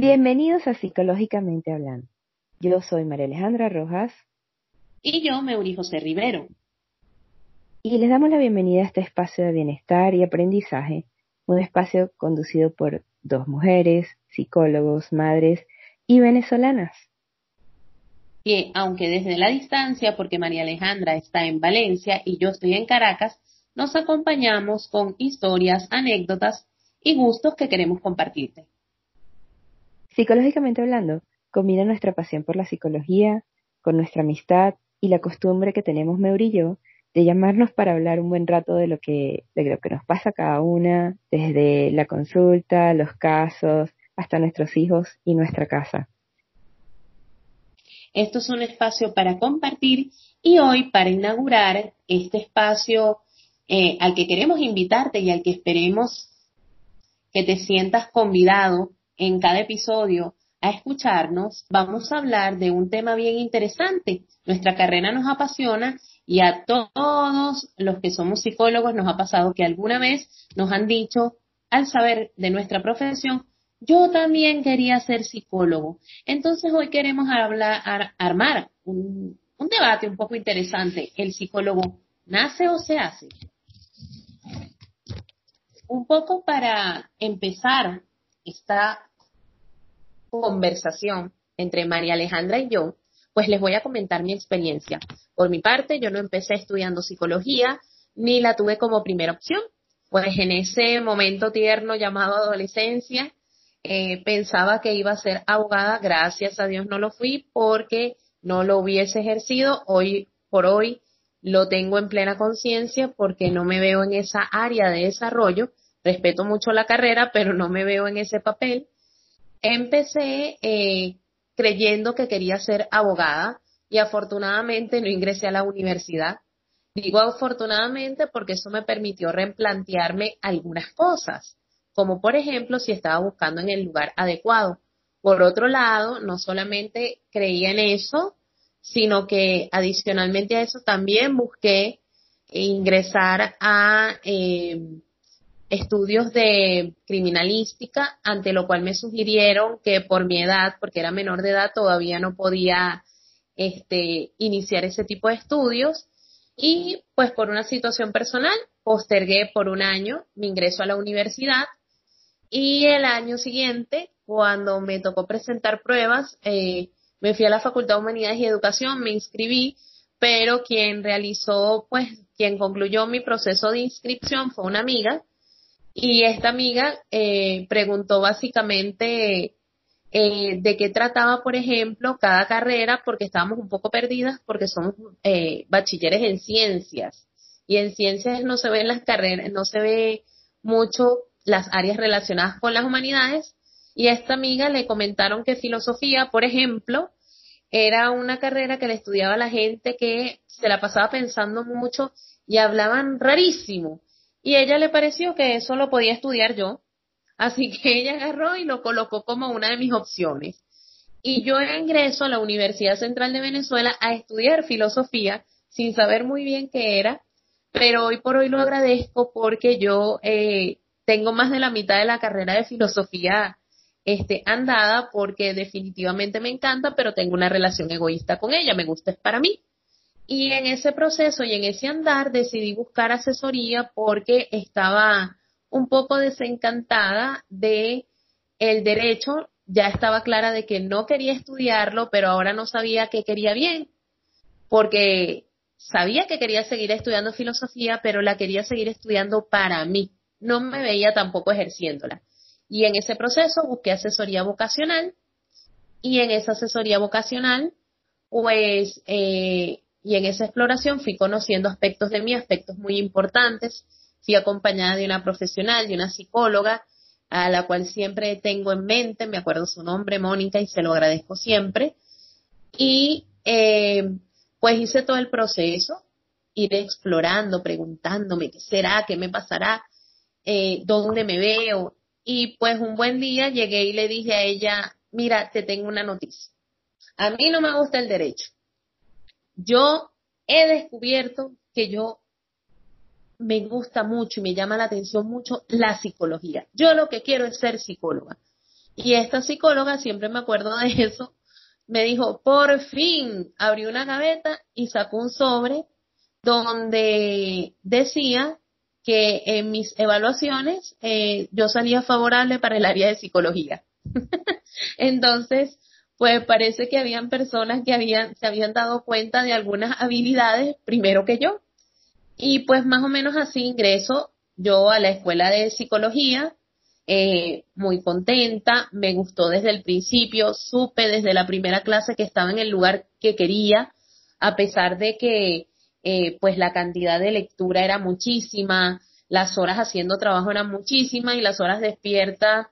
Bienvenidos a Psicológicamente Hablando. Yo soy María Alejandra Rojas. Y yo, Meuri José Rivero. Y les damos la bienvenida a este espacio de bienestar y aprendizaje, un espacio conducido por dos mujeres, psicólogos, madres y venezolanas. Que aunque desde la distancia, porque María Alejandra está en Valencia y yo estoy en Caracas, nos acompañamos con historias, anécdotas y gustos que queremos compartirte. Psicológicamente hablando, combina nuestra pasión por la psicología con nuestra amistad y la costumbre que tenemos Meur y yo de llamarnos para hablar un buen rato de lo que, de lo que nos pasa cada una, desde la consulta, los casos, hasta nuestros hijos y nuestra casa. Esto es un espacio para compartir y hoy para inaugurar este espacio eh, al que queremos invitarte y al que esperemos que te sientas convidado en cada episodio a escucharnos, vamos a hablar de un tema bien interesante. Nuestra carrera nos apasiona y a todos los que somos psicólogos nos ha pasado que alguna vez nos han dicho, al saber de nuestra profesión, yo también quería ser psicólogo. Entonces hoy queremos hablar, armar un, debate un poco interesante. ¿El psicólogo nace o se hace? Un poco para empezar esta conversación entre María Alejandra y yo, pues les voy a comentar mi experiencia. Por mi parte, yo no empecé estudiando psicología ni la tuve como primera opción. Pues en ese momento tierno llamado adolescencia, eh, pensaba que iba a ser abogada. Gracias a Dios no lo fui porque no lo hubiese ejercido. Hoy por hoy lo tengo en plena conciencia porque no me veo en esa área de desarrollo. Respeto mucho la carrera, pero no me veo en ese papel. Empecé eh, creyendo que quería ser abogada y afortunadamente no ingresé a la universidad. Digo afortunadamente porque eso me permitió replantearme algunas cosas, como por ejemplo si estaba buscando en el lugar adecuado. Por otro lado, no solamente creía en eso, sino que adicionalmente a eso también busqué ingresar a eh, estudios de criminalística, ante lo cual me sugirieron que por mi edad, porque era menor de edad, todavía no podía este, iniciar ese tipo de estudios. Y pues por una situación personal, postergué por un año mi ingreso a la universidad y el año siguiente, cuando me tocó presentar pruebas, eh, me fui a la Facultad de Humanidades y Educación, me inscribí, pero quien realizó, pues, quien concluyó mi proceso de inscripción fue una amiga y esta amiga eh, preguntó básicamente eh, de qué trataba, por ejemplo, cada carrera, porque estábamos un poco perdidas, porque somos eh, bachilleres en ciencias. Y en ciencias no se ven las carreras, no se ve mucho las áreas relacionadas con las humanidades. Y a esta amiga le comentaron que filosofía, por ejemplo, era una carrera que le estudiaba la gente que se la pasaba pensando mucho y hablaban rarísimo y ella le pareció que eso lo podía estudiar yo, así que ella agarró y lo colocó como una de mis opciones. Y yo ingreso a la Universidad Central de Venezuela a estudiar filosofía sin saber muy bien qué era, pero hoy por hoy lo agradezco porque yo eh, tengo más de la mitad de la carrera de filosofía este, andada porque definitivamente me encanta, pero tengo una relación egoísta con ella, me gusta es para mí. Y en ese proceso y en ese andar decidí buscar asesoría porque estaba un poco desencantada de el derecho, ya estaba clara de que no quería estudiarlo, pero ahora no sabía qué quería bien, porque sabía que quería seguir estudiando filosofía, pero la quería seguir estudiando para mí, no me veía tampoco ejerciéndola. Y en ese proceso busqué asesoría vocacional y en esa asesoría vocacional, pues eh, y en esa exploración fui conociendo aspectos de mí, aspectos muy importantes. Fui acompañada de una profesional, de una psicóloga, a la cual siempre tengo en mente, me acuerdo su nombre, Mónica, y se lo agradezco siempre. Y eh, pues hice todo el proceso, ir explorando, preguntándome qué será, qué me pasará, eh, dónde me veo. Y pues un buen día llegué y le dije a ella, mira, te tengo una noticia. A mí no me gusta el derecho yo he descubierto que yo me gusta mucho y me llama la atención mucho la psicología. Yo lo que quiero es ser psicóloga. Y esta psicóloga, siempre me acuerdo de eso, me dijo, por fin, abrió una gaveta y sacó un sobre donde decía que en mis evaluaciones eh, yo salía favorable para el área de psicología. Entonces, pues parece que habían personas que habían, se habían dado cuenta de algunas habilidades primero que yo. Y pues más o menos así ingreso yo a la escuela de psicología, eh, muy contenta, me gustó desde el principio, supe desde la primera clase que estaba en el lugar que quería, a pesar de que eh, pues la cantidad de lectura era muchísima, las horas haciendo trabajo eran muchísimas y las horas despiertas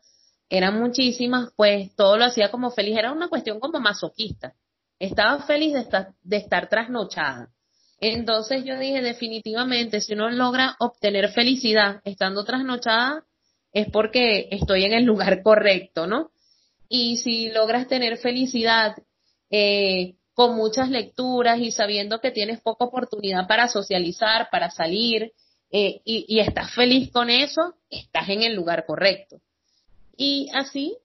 eran muchísimas, pues todo lo hacía como feliz, era una cuestión como masoquista. Estaba feliz de estar, de estar trasnochada. Entonces yo dije definitivamente, si uno logra obtener felicidad estando trasnochada, es porque estoy en el lugar correcto, ¿no? Y si logras tener felicidad eh, con muchas lecturas y sabiendo que tienes poca oportunidad para socializar, para salir, eh, y, estás feliz con eso, estás en el lugar correcto. Y así,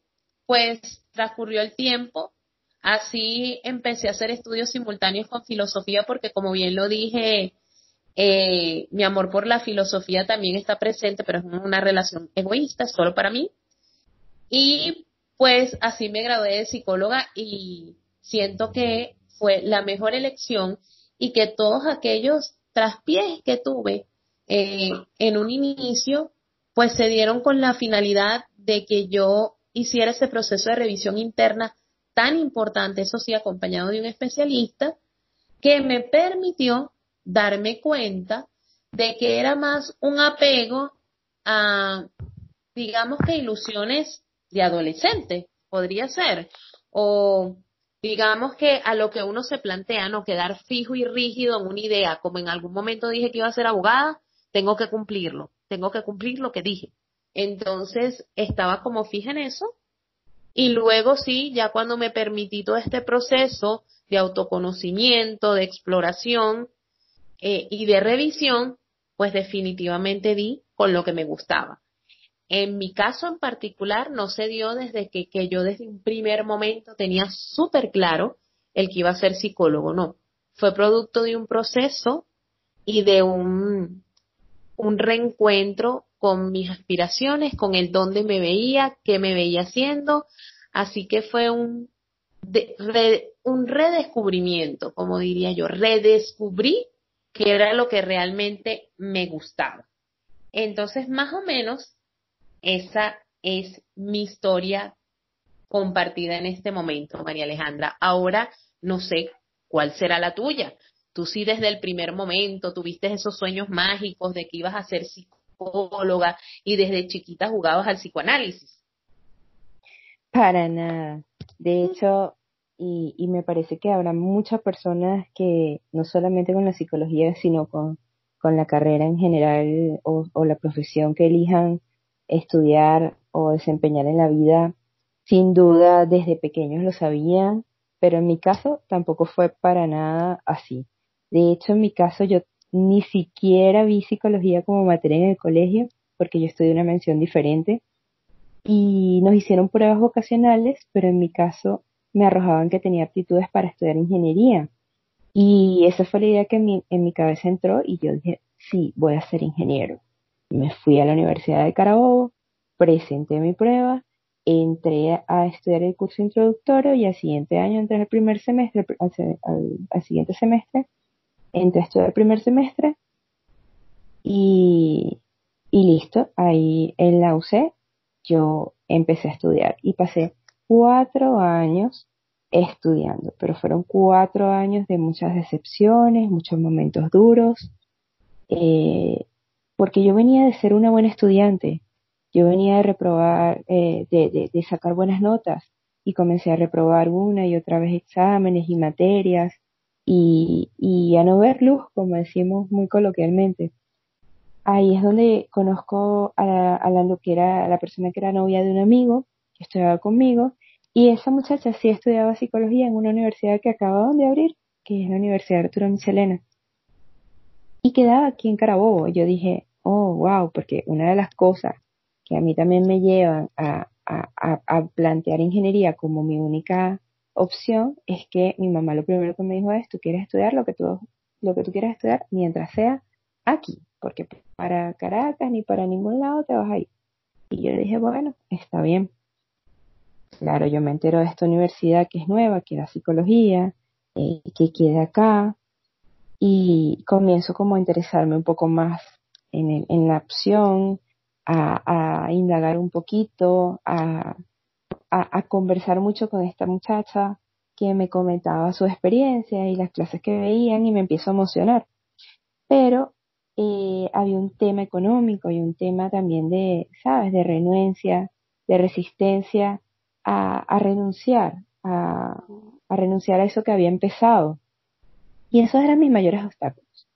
pues, transcurrió el tiempo, así empecé a hacer estudios simultáneos con filosofía, porque como bien lo dije, eh, mi amor por la filosofía también está presente, pero es una relación egoísta, solo para mí. Y pues así me gradué de psicóloga y siento que fue la mejor elección y que todos aquellos traspiés que tuve eh, en un inicio, pues se dieron con la finalidad de que yo hiciera ese proceso de revisión interna tan importante, eso sí, acompañado de un especialista, que me permitió darme cuenta de que era más un apego a, digamos que ilusiones de adolescente, podría ser, o digamos que a lo que uno se plantea, no quedar fijo y rígido en una idea, como en algún momento dije que iba a ser abogada, tengo que cumplirlo, tengo que cumplir lo que dije. Entonces estaba como fija en eso y luego sí, ya cuando me permití todo este proceso de autoconocimiento, de exploración eh, y de revisión, pues definitivamente di con lo que me gustaba. En mi caso en particular no se dio desde que, que yo desde un primer momento tenía súper claro el que iba a ser psicólogo, no. Fue producto de un proceso y de un, un reencuentro con mis aspiraciones, con el dónde me veía, qué me veía haciendo. Así que fue un, un redescubrimiento, como diría yo. Redescubrí que era lo que realmente me gustaba. Entonces, más o menos, esa es mi historia compartida en este momento, María Alejandra. Ahora no sé cuál será la tuya. Tú sí desde el primer momento tuviste esos sueños mágicos de que ibas a ser psicóloga y desde chiquita jugabas al psicoanálisis. Para nada. De hecho, y, y me parece que habrá muchas personas que no solamente con la psicología, sino con, con la carrera en general o, o la profesión que elijan, estudiar o desempeñar en la vida, sin duda desde pequeños lo sabían, pero en mi caso tampoco fue para nada así. De hecho, en mi caso yo ni siquiera vi psicología como materia en el colegio, porque yo estudié una mención diferente, y nos hicieron pruebas vocacionales, pero en mi caso me arrojaban que tenía aptitudes para estudiar ingeniería. Y esa fue la idea que en mi, en mi cabeza entró y yo dije, sí, voy a ser ingeniero me fui a la Universidad de Carabobo, presenté mi prueba, entré a estudiar el curso introductorio y al siguiente año entré al primer semestre, al, siguiente semestre, entré a estudiar el primer semestre y, y listo, ahí en la UC yo empecé a estudiar y pasé cuatro años estudiando, pero fueron cuatro años de muchas decepciones, muchos momentos duros. Eh, porque yo venía de ser una buena estudiante, yo venía de reprobar, eh, de, de, sacar buenas notas y comencé a reprobar una y otra vez exámenes y materias y, a no ver luz, como decimos muy coloquialmente. Ahí es donde conozco a la, a la que era la persona que era novia de un amigo que estudiaba conmigo y esa muchacha sí estudiaba psicología en una universidad que acababan de abrir, que es la Universidad Arturo Michelena y quedaba aquí en Carabobo. Yo dije, oh, wow, porque una de las cosas que a mí también me llevan a, a, plantear ingeniería como mi única opción es que mi mamá lo primero que me dijo es, tú quieres estudiar lo que tú, lo que tú quieras estudiar mientras sea aquí, porque para Caracas ni para ningún lado te vas a ir. Y yo le dije, bueno, está bien. Claro, yo me entero de esta universidad que es nueva, que da psicología, eh, que queda acá, y comienzo como a interesarme un poco más en, en la opción, a, indagar un poquito, a, a, conversar mucho con esta muchacha que me comentaba su experiencia y las clases que veían y me empiezo a emocionar. Pero eh, había un tema económico y un tema también de, ¿sabes?, de renuencia, de resistencia a, renunciar, a, a renunciar a eso que había empezado. Y esos eran mis mayores obstáculos.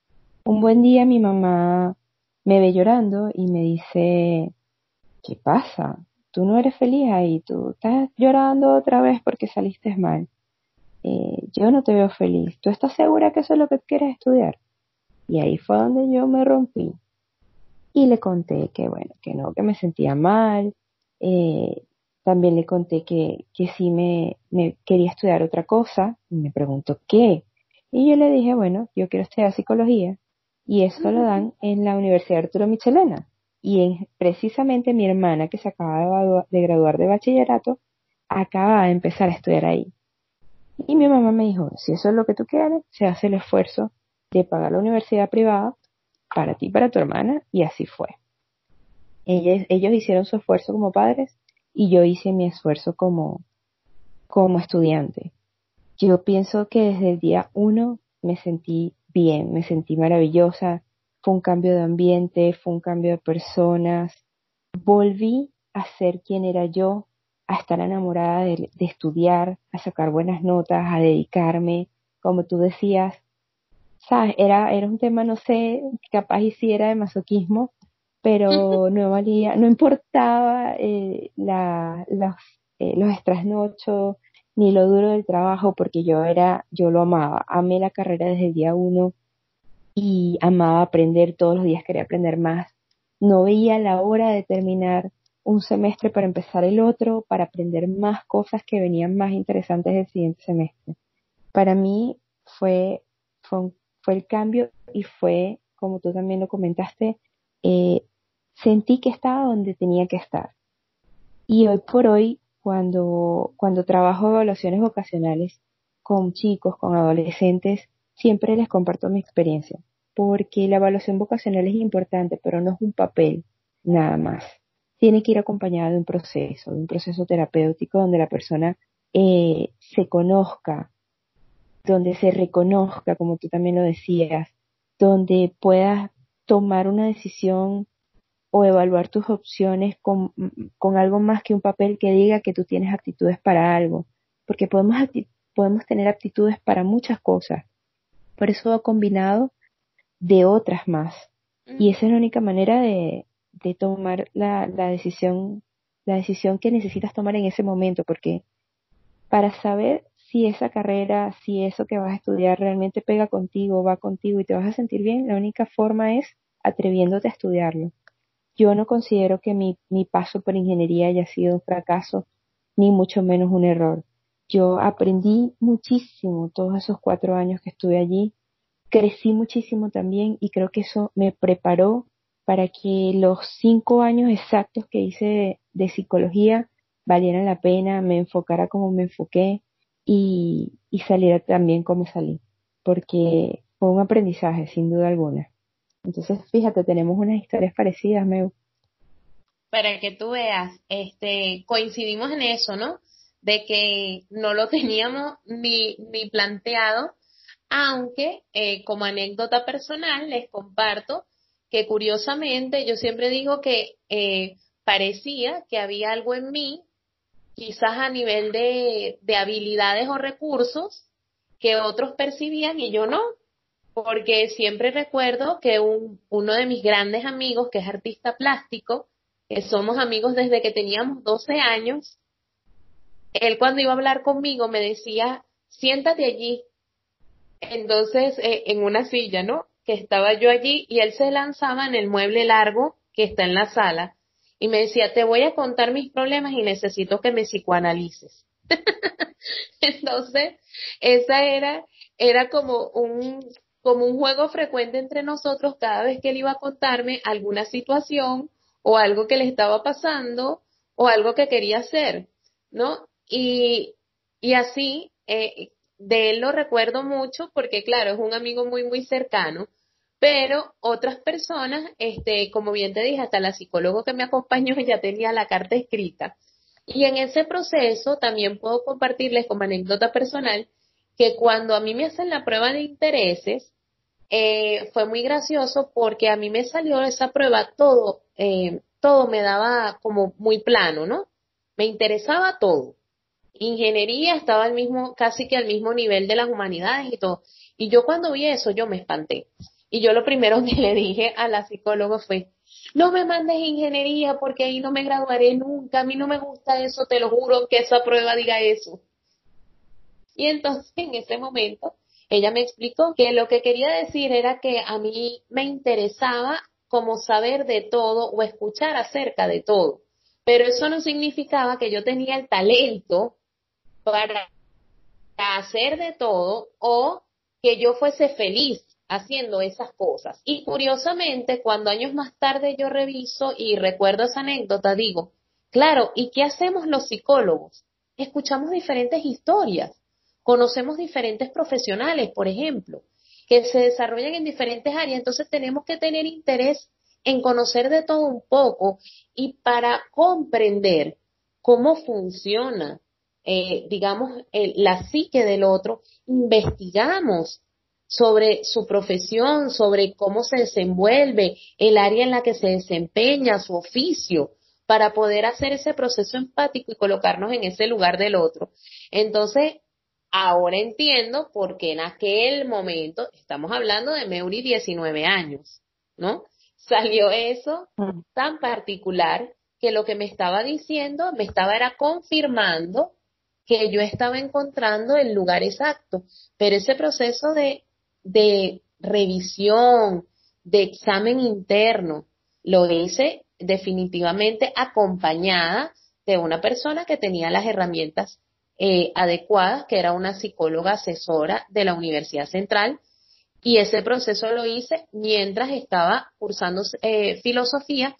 Un buen día mi mamá me ve llorando y me dice, ¿qué pasa? Tú no eres feliz ahí, tú estás llorando otra vez porque saliste mal. Eh, yo no te veo feliz. ¿Tú estás segura que eso es lo que quieres estudiar? Y ahí fue donde yo me rompí. Y le conté que, bueno, que no, que me sentía mal. Eh, también le conté que, que sí me, me quería estudiar otra cosa. Y me preguntó, ¿qué? Y yo le dije, bueno, yo quiero estudiar psicología y eso lo dan en la Universidad Arturo Michelena. Y en, precisamente mi hermana, que se acaba de graduar de bachillerato, acaba de empezar a estudiar ahí. Y mi mamá me dijo, si eso es lo que tú quieres, se hace el esfuerzo de pagar la universidad privada para ti para tu hermana, y así fue. Ellos, ellos hicieron su esfuerzo como padres y yo hice mi esfuerzo como, como estudiante. Yo pienso que desde el día uno me sentí bien, me sentí maravillosa, fue un cambio de ambiente, fue un cambio de personas, volví a ser quien era yo, a estar enamorada de, estudiar, a sacar buenas notas, a dedicarme, como tú decías, sabes, era, era un tema, no sé, capaz hiciera de masoquismo, pero no valía, no importaba eh, la, los, eh, los ni lo duro del trabajo porque yo era, yo lo amaba, amé la carrera desde el día uno y amaba aprender, todos los días quería aprender más. No veía la hora de terminar un semestre para empezar el otro, para aprender más cosas que venían más interesantes del siguiente semestre. Para mí fue, fue, fue el cambio y fue, como tú también lo comentaste, eh, sentí que estaba donde tenía que estar. Y hoy por hoy cuando, cuando trabajo evaluaciones vocacionales con chicos, con adolescentes, siempre les comparto mi experiencia, porque la evaluación vocacional es importante, pero no es un papel nada más. Tiene que ir acompañada de un proceso, de un proceso terapéutico donde la persona eh, se conozca, donde se reconozca, como tú también lo decías, donde pueda tomar una decisión o evaluar tus opciones con, con, algo más que un papel que diga que tú tienes aptitudes para algo, porque podemos, podemos tener aptitudes para muchas cosas, por eso va combinado de otras más. Y esa es la única manera de, de tomar la, la decisión, la decisión que necesitas tomar en ese momento, porque para saber si esa carrera, si eso que vas a estudiar realmente pega contigo, va contigo y te vas a sentir bien, la única forma es atreviéndote a estudiarlo. Yo no considero que mi, mi paso por ingeniería haya sido un fracaso, ni mucho menos un error. Yo aprendí muchísimo todos esos cuatro años que estuve allí, crecí muchísimo también y creo que eso me preparó para que los cinco años exactos que hice de, psicología valieran la pena, me enfocara como me enfoqué y, y saliera también como salí, porque fue un aprendizaje sin duda alguna. Entonces, fíjate, tenemos unas historias parecidas, Meu. Para que tú veas, este, coincidimos en eso, ¿no? De que no lo teníamos ni, ni planteado, aunque eh, como anécdota personal les comparto que curiosamente yo siempre digo que eh, parecía que había algo en mí, quizás a nivel de, de habilidades o recursos, que otros percibían y yo no porque siempre recuerdo que un, uno de mis grandes amigos, que es artista plástico, que somos amigos desde que teníamos 12 años, él cuando iba a hablar conmigo me decía, siéntate allí. Entonces, eh, en una silla, ¿no? Que estaba yo allí y él se lanzaba en el mueble largo que está en la sala. y me decía, te voy a contar mis problemas y necesito que me psicoanalices. Entonces, esa era, era como un, como un juego frecuente entre nosotros cada vez que él iba a contarme alguna situación o algo que le estaba pasando o algo que quería hacer, ¿no? Y, y así, eh, de él lo recuerdo mucho porque, claro, es un amigo muy, muy cercano, pero otras personas, este, como bien te dije, hasta la psicóloga que me acompañó ya tenía la carta escrita. Y en ese proceso también puedo compartirles como anécdota personal que cuando a mí me hacen la prueba de intereses, eh, fue muy gracioso porque a mí me salió esa prueba todo, eh, todo me daba como muy plano, ¿no? Me interesaba todo. Ingeniería estaba al mismo, casi que al mismo nivel de las humanidades y todo. Y yo cuando vi eso, yo me espanté. Y yo lo primero que le dije a la psicóloga fue, no me mandes ingeniería porque ahí no me graduaré nunca, a mí no me gusta eso, te lo juro que esa prueba diga eso. Y entonces en ese momento ella me explicó que lo que quería decir era que a mí me interesaba como saber de todo o escuchar acerca de todo. Pero eso no significaba que yo tenía el talento para hacer de todo o que yo fuese feliz haciendo esas cosas. Y curiosamente, cuando años más tarde yo reviso y recuerdo esa anécdota, digo, claro, ¿y qué hacemos los psicólogos? Escuchamos diferentes historias, conocemos diferentes profesionales, por ejemplo, que se desarrollan en diferentes áreas, entonces tenemos que tener interés en conocer de todo un poco y para comprender cómo funciona, eh, digamos, la psique del otro, investigamos sobre su profesión, sobre cómo se desenvuelve, el área en la que se desempeña, su oficio, para poder hacer ese proceso empático y colocarnos en ese lugar del otro. Entonces, ahora entiendo por qué en aquel momento, estamos hablando de Meuri 19 años, ¿no? Salió eso mm. tan particular que lo que me estaba diciendo, me estaba era confirmando que yo estaba encontrando el lugar exacto. Pero ese proceso de de revisión, de examen interno, lo hice definitivamente acompañada de una persona que tenía las herramientas eh, adecuadas, que era una psicóloga asesora de la Universidad Central, y ese proceso lo hice mientras estaba cursando eh, filosofía.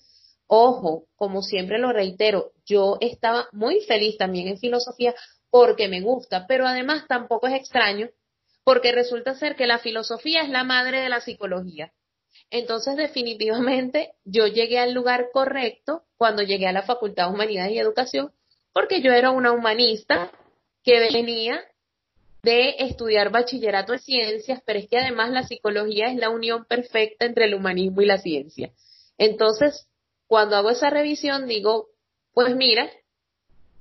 Ojo, como siempre lo reitero, yo estaba muy feliz también en filosofía porque me gusta, pero además tampoco es extraño porque resulta ser que la filosofía es la madre de la psicología. Entonces, definitivamente, yo llegué al lugar correcto cuando llegué a la Facultad de Humanidades y Educación, porque yo era una humanista que venía de estudiar bachillerato de ciencias, pero es que además la psicología es la unión perfecta entre el humanismo y la ciencia. Entonces, cuando hago esa revisión, digo, pues mira,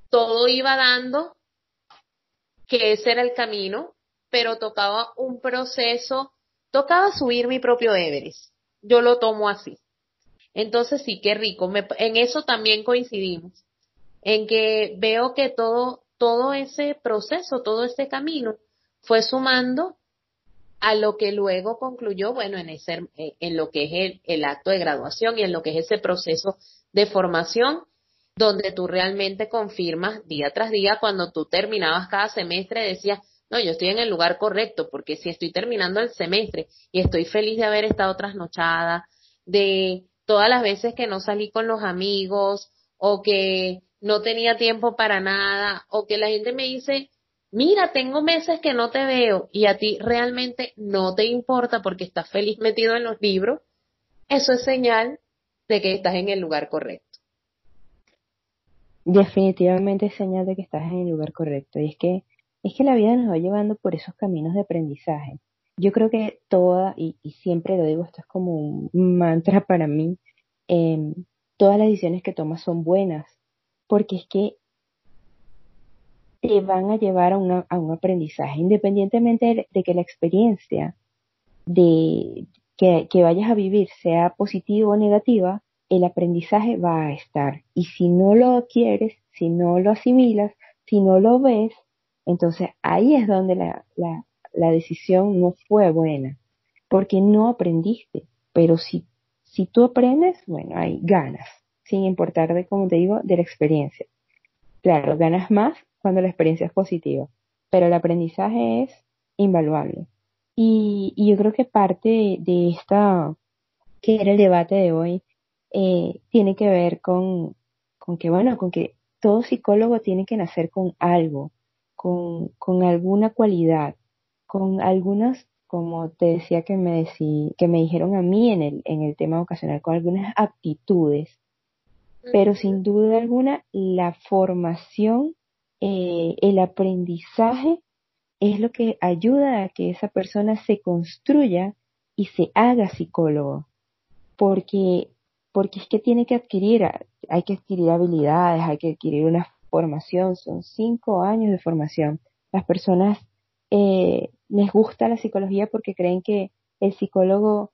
todo iba dando que ese era el camino, pero tocaba un proceso, tocaba subir mi propio Everest. Yo lo tomo así. Entonces sí, qué rico. en eso también coincidimos. En que veo que todo, todo ese proceso, todo ese camino fue sumando a lo que luego concluyó, bueno, en, ese, en lo que es el, el acto de graduación y en lo que es ese proceso de formación, donde tú realmente confirmas día tras día, cuando tú terminabas cada semestre, decías, no, yo estoy en el lugar correcto, porque si estoy terminando el semestre y estoy feliz de haber estado trasnochada, de todas las veces que no salí con los amigos o que no tenía tiempo para nada o que la gente me dice, mira, tengo meses que no te veo y a ti realmente no te importa porque estás feliz metido en los libros, eso es señal de que estás en el lugar correcto. Definitivamente es señal de que estás en el lugar correcto. Y es que es que la vida nos va llevando por esos caminos de aprendizaje. Yo creo que toda, y, siempre lo digo, esto es como un mantra para mí, em, todas las decisiones que tomas son buenas, porque es que te van a llevar a, un aprendizaje, independientemente de, que la experiencia de, que, que vayas a vivir sea positiva o negativa, el aprendizaje va a estar. Y si no lo quieres, si no lo asimilas, si no lo ves, entonces ahí es donde la, la, la decisión no fue buena, porque no aprendiste. Pero si, si tú aprendes, bueno, ahí ganas. sin importar de, como te digo, de la experiencia. Claro, ganas más cuando la experiencia es positiva, pero el aprendizaje es invaluable. Y, y yo creo que parte de esta, que era el debate de hoy, eh, tiene que ver con, con que, bueno, con que todo psicólogo tiene que nacer con algo, con, con alguna cualidad, con algunas, como te decía que me, decí, que me dijeron a mí en el, en el tema vocacional, con algunas aptitudes. Pero sin duda alguna, la formación, eh, el aprendizaje es lo que ayuda a que esa persona se construya y se haga psicólogo. Porque, porque es que tiene que adquirir, hay que adquirir habilidades, hay que adquirir una formación, son cinco años de formación. Las personas eh, les gusta la psicología porque creen que el psicólogo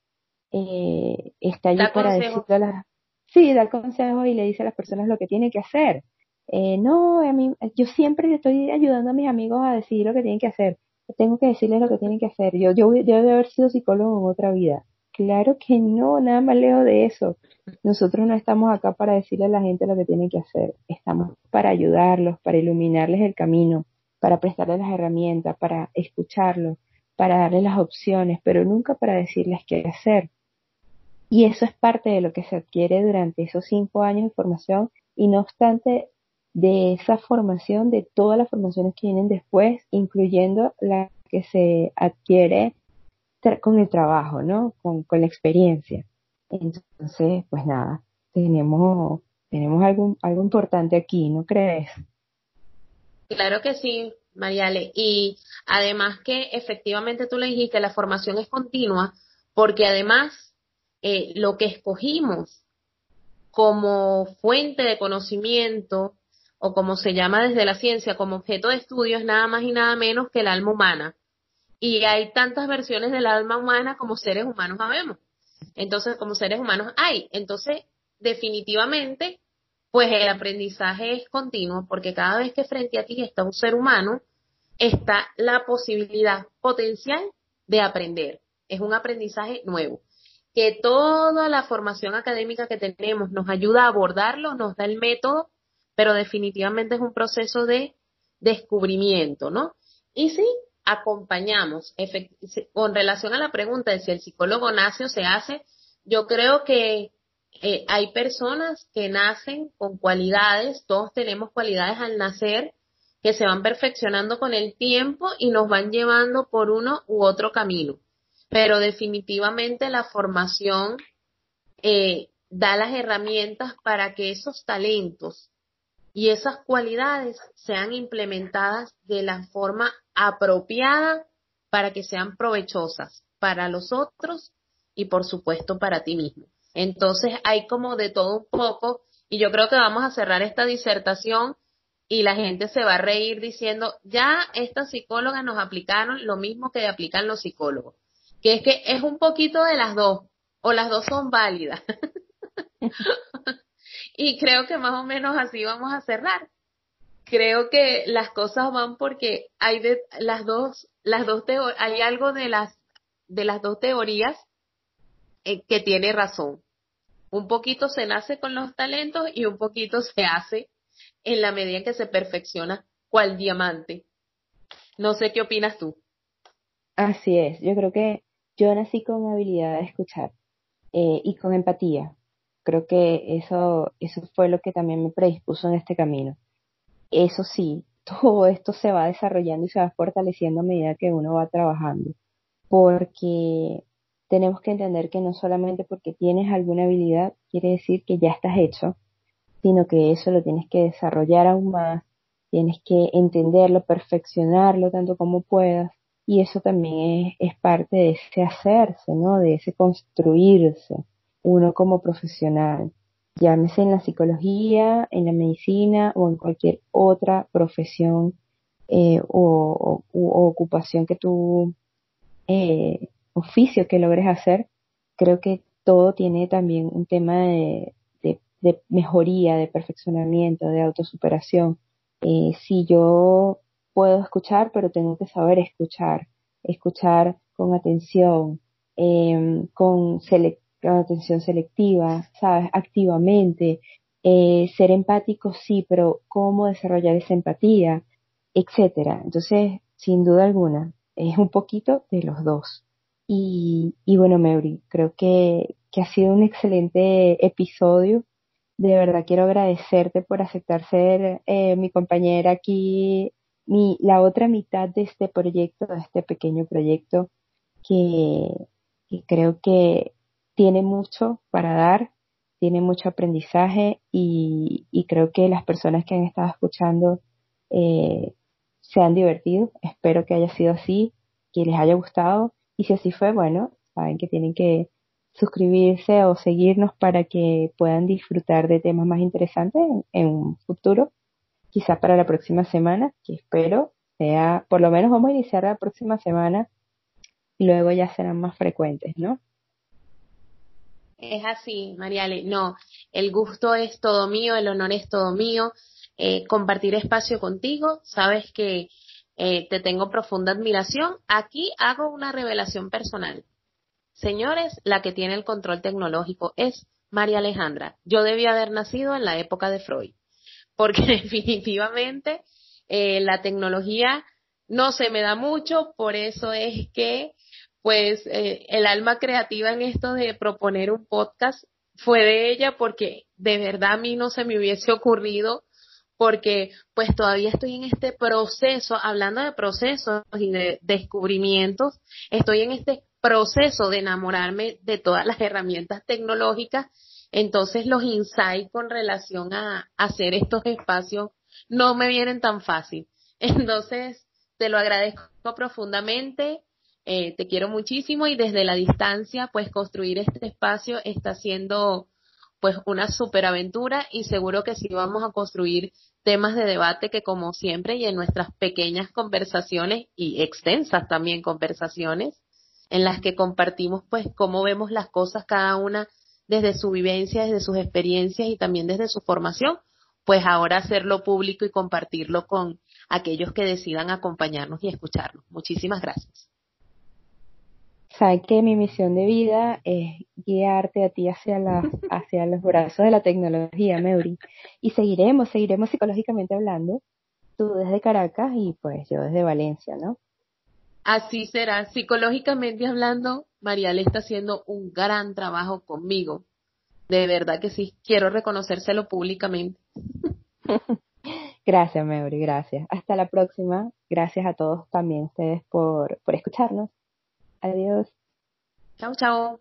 eh, está allí para decirle a las, sí, da consejo y le dice a las personas lo que tiene que hacer. Eh, no, a mí, yo siempre le estoy ayudando a mis amigos a decir lo que tienen que hacer. Tengo que decirles lo que tienen que hacer. Yo, yo, yo debo haber sido psicólogo en otra vida. Claro que no, nada más lejos de eso. Nosotros no estamos acá para decirle a la gente lo que tienen que hacer. Estamos para ayudarlos, para iluminarles el camino, para prestarles las herramientas, para escucharlos, para darles las opciones, pero nunca para decirles qué hacer. Y eso es parte de lo que se adquiere durante esos cinco años de formación y no obstante de esa formación, de todas las formaciones que vienen después, incluyendo la que se adquiere con el trabajo, ¿no? Con, con la experiencia. Entonces, pues nada, tenemos, tenemos algo, algo importante aquí, ¿no crees? Claro que sí, Mariale. Y además que efectivamente tú le dijiste, la formación es continua, porque además eh, lo que escogimos como fuente de conocimiento o como se llama desde la ciencia como objeto de estudio es nada más y nada menos que el alma humana. Y hay tantas versiones del alma humana como seres humanos sabemos. Entonces, como seres humanos hay. Entonces, definitivamente, pues el aprendizaje es continuo porque cada vez que frente a ti está un ser humano, está la posibilidad potencial de aprender. Es un aprendizaje nuevo que toda la formación académica que tenemos nos ayuda a abordarlo, nos da el método, pero definitivamente es un proceso de descubrimiento, ¿no? Y sí, acompañamos. Con relación a la pregunta de si el psicólogo nace o se hace, yo creo que eh, hay personas que nacen con cualidades, todos tenemos cualidades al nacer, que se van perfeccionando con el tiempo y nos van llevando por uno u otro camino pero definitivamente la formación eh, da las herramientas para que esos talentos y esas cualidades sean implementadas de la forma apropiada para que sean provechosas para los otros y por supuesto para ti mismo. Entonces hay como de todo un poco y yo creo que vamos a cerrar esta disertación y la gente se va a reír diciendo, ya estas psicólogas nos aplicaron lo mismo que aplican los psicólogos que es que es un poquito de las dos, o las dos son válidas. y creo que más o menos así vamos a cerrar. Creo que las cosas van porque hay de las dos, las dos hay algo de las de las dos teorías eh, que tiene razón. Un poquito se nace con los talentos y un poquito se hace en la medida en que se perfecciona cual diamante. No sé qué opinas tú. Así es, yo creo que yo nací con habilidad de escuchar eh, y con empatía. Creo que eso, eso fue lo que también me predispuso en este camino. Eso sí, todo esto se va desarrollando y se va fortaleciendo a medida que uno va trabajando. Porque tenemos que entender que no solamente porque tienes alguna habilidad quiere decir que ya estás hecho, sino que eso lo tienes que desarrollar aún más, tienes que entenderlo, perfeccionarlo tanto como puedas y eso también es, parte de ese hacerse, ¿no? De ese construirse uno como profesional, llámese en la psicología, en la medicina o en cualquier otra profesión eh, o, ocupación que tú, eh, oficio que logres hacer, creo que todo tiene también un tema de, mejoría, de perfeccionamiento, de autosuperación. Eh, si yo puedo escuchar, pero tengo que saber escuchar, escuchar con atención, em, con, atención selectiva, ¿sabes? Activamente, eh, ser empático sí, pero cómo desarrollar esa empatía, etcétera. Entonces, sin duda alguna, es un poquito de los dos. Y, bueno, Meury, creo que, que ha sido un excelente episodio. De verdad quiero agradecerte por aceptar ser eh, mi compañera aquí, mi, la otra mitad de este proyecto, de este pequeño proyecto que creo que tiene mucho para dar, tiene mucho aprendizaje y, creo que las personas que han estado escuchando eh, se han divertido. Espero que haya sido así, que les haya gustado y si así fue, bueno, saben que tienen que suscribirse o seguirnos para que puedan disfrutar de temas más interesantes en, un futuro, quizás para la próxima semana, que espero sea, por lo menos vamos a iniciar la próxima semana y luego ya serán más frecuentes, ¿no? Es así, Mariale. No, el gusto es todo mío, el honor es todo mío. Eh, compartir espacio contigo, sabes que eh, te tengo profunda admiración. Aquí hago una revelación personal. Señores, la que tiene el control tecnológico es María Alejandra. Yo debía haber nacido en la época de Freud, porque definitivamente eh, la tecnología no se me da mucho, por eso es que pues eh, el alma creativa en esto de proponer un podcast fue de ella porque de verdad a mí no se me hubiese ocurrido porque pues todavía estoy en este proceso, hablando de procesos y de descubrimientos, estoy en este proceso de enamorarme de todas las herramientas tecnológicas, entonces los insights con relación a, hacer estos espacios no me vienen tan fácil. Entonces, te lo agradezco profundamente, eh, te quiero muchísimo y desde la distancia, pues construir este espacio está siendo pues una superaventura y seguro que sí vamos a construir temas de debate que como siempre y en nuestras pequeñas conversaciones y extensas también conversaciones en las que compartimos pues cómo vemos las cosas cada una desde su vivencia, desde sus experiencias y también desde su formación, pues ahora hacerlo público y compartirlo con aquellos que decidan acompañarnos y escucharnos. Muchísimas gracias sabe que mi misión de vida es guiarte a ti hacia, la, hacia los brazos de la tecnología, Meuri. Y seguiremos, seguiremos psicológicamente hablando, tú desde Caracas y pues yo desde Valencia, ¿no? Así será. Psicológicamente hablando, Mariale está haciendo un gran trabajo conmigo. De verdad que sí, quiero reconocérselo públicamente. gracias, Meuri, gracias. Hasta la próxima. Gracias a todos también ustedes por, por escucharnos. Adiós. Chao, chao.